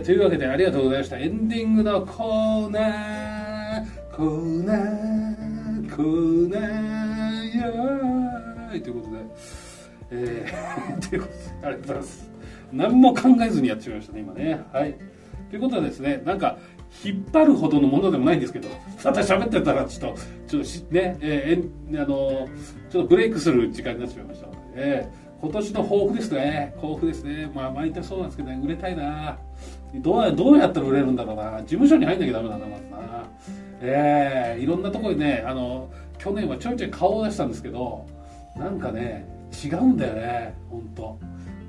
というわけでありがとうございました。エンディングのコーナー、コーナー、コーナー、やーいということで、えー、ということで、ありがとうございます。何も考えずにやってしまいましたね、今ね。はい。ということはですね、なんか、引っ張るほどのものでもないんですけど、ただ喋ってたら、ちょっと、ちょっとね、えー、あの、ちょっとブレイクする時間になってしまいましたので、えー今年の抱負ですね。抱負ですね。まあ、毎年そうなんですけどね、売れたいな。どうどうやったら売れるんだろうな。事務所に入んなきゃダメだな、まずな。ええー、いろんなところにね、あの、去年はちょいちょい顔を出したんですけど、なんかね、違うんだよね、本当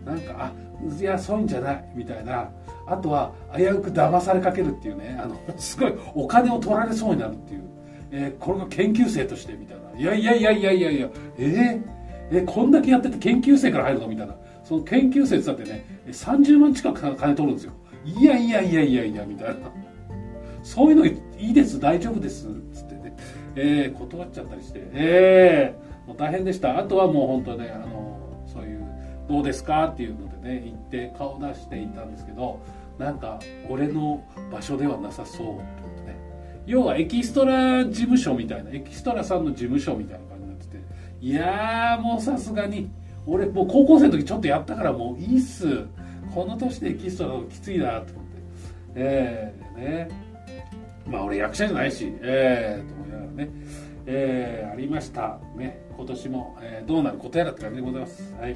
なんか、あ、いや、そういうんじゃない、みたいな。あとは、危うく騙されかけるっていうね、あの、すごいお金を取られそうになるっていう。えー、これが研究生として、みたいな。いやいやいやいやいやいや、えーえこんだけやってて研究生から入るのみたいな。その研究生って言ってね30万近く金取るんですよ。いやいやいやいやいやみたいな。そういうのいいです大丈夫ですっつってね、えー、断っちゃったりして。ええー、もう大変でした。あとはもう本当ねあのそういうどうですかっていうのでね行って顔出していたんですけどなんか俺の場所ではなさそうと思ってね。要はエキストラ事務所みたいなエキストラさんの事務所みたいな感じ。いやーもうさすがに。俺もう高校生の時ちょっとやったからもういいっす。この年でキストラきついなと思って。ええー、ね。まあ俺役者じゃないし。ええー、と思いながらね。えー、ありました。ね。今年も、えー、どうなることやらって感じでございます。はい。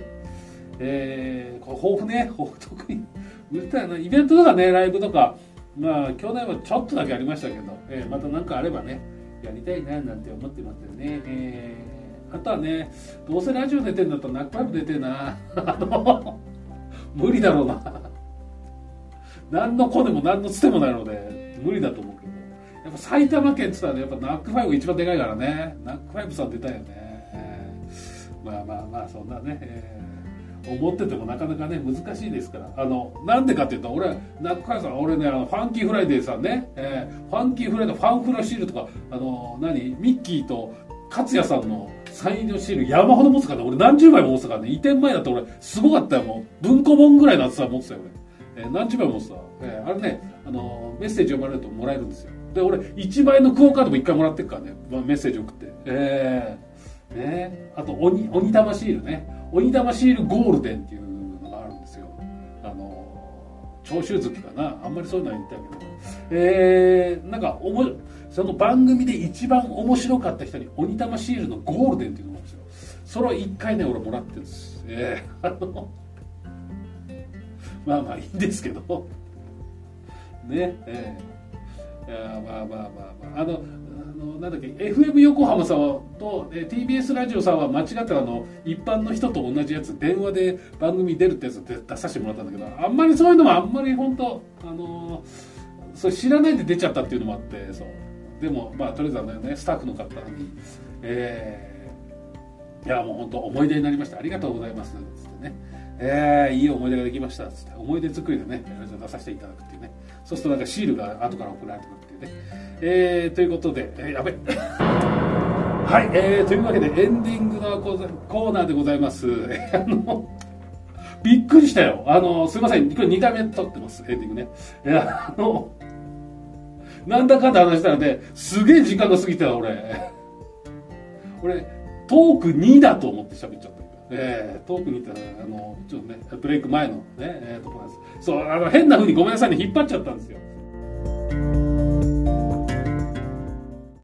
えー、こ抱負ね。抱負特に。売れたいなイベントとかねライブとか。まあ去年はちょっとだけありましたけど、えー、また何かあればねやりたいななんて思ってますよね。えーあとはねどうせラジオ出てんだったらナックファイブ出てんな。あの無理だろうな。何のコネも何のつてもないので無理だと思うけど。やっぱ埼玉県っつったら、ね、やっぱナックファイブ一番でかいからね。ナックファイブさん出たよね、えー、まあまあまあそんなね、えー、思っててもなかなかね難しいですから。あのなんでかっていうと俺ナックファイブさん俺ねあの Funky Friday さんね、えー、 Funky Friday ファンフラシールとかあの何？ミッキーと勝也さんのサインのシール山ほど持つからね。俺何十枚も持つからね。移転前だって俺すごかったよもう。文庫本ぐらいの厚さ持ってたよ俺、えー、何十枚も持ってた、えー、あれねあのー、メッセージ読まれるともらえるんですよ。で俺1万円のクオカードも1回もらってるからね、まあ、メッセージ送って。えー、ね。あと鬼鬼玉シールね。鬼玉シールゴールデンっていうのがあるんですよ。あの長州月かな。あんまりそういうのは言ったけど。えー、なんかおもその番組で一番面白かった人に鬼玉シールのゴールデンっていうのがあるんですよ。それを1回ね俺もらってるんです。ええー、あのまあまあいいんですけど。ねええ。ー、いやまあまあまあまあ。あのあのなんだっけ FM 横浜さんと、え TBS ラジオさんは間違ったあの一般の人と同じやつ電話で番組出るってやつ出させてもらったんだけどあんまりそういうのもあんまり本当あのそれ知らないで出ちゃったっていうのもあってそう。でもまあとりあえずはねスタッフの方に、えー、いやもう本当思い出になりました。ありがとうございます。つってね、えー、いい思い出ができました。つって。思い出作りでね出させていただくっていうね。そうするとなんかシールが後から送られてくるっていうね、えー、ということで、えー、やべ。はい、えー、というわけでエンディングのコーナーでございます。あのびっくりしたよ。あの、すいません。これ2回目撮ってます、エンディングね。あの、なんだかんだ話したらね、すげえ時間が過ぎてた、俺。俺、トーク2だと思って喋っちゃった。えー、トーク2ってあの、ちょっとね、ブレイク前のね、えー、ところです。そう、あの、変な風にごめんなさいね、引っ張っちゃったんですよ。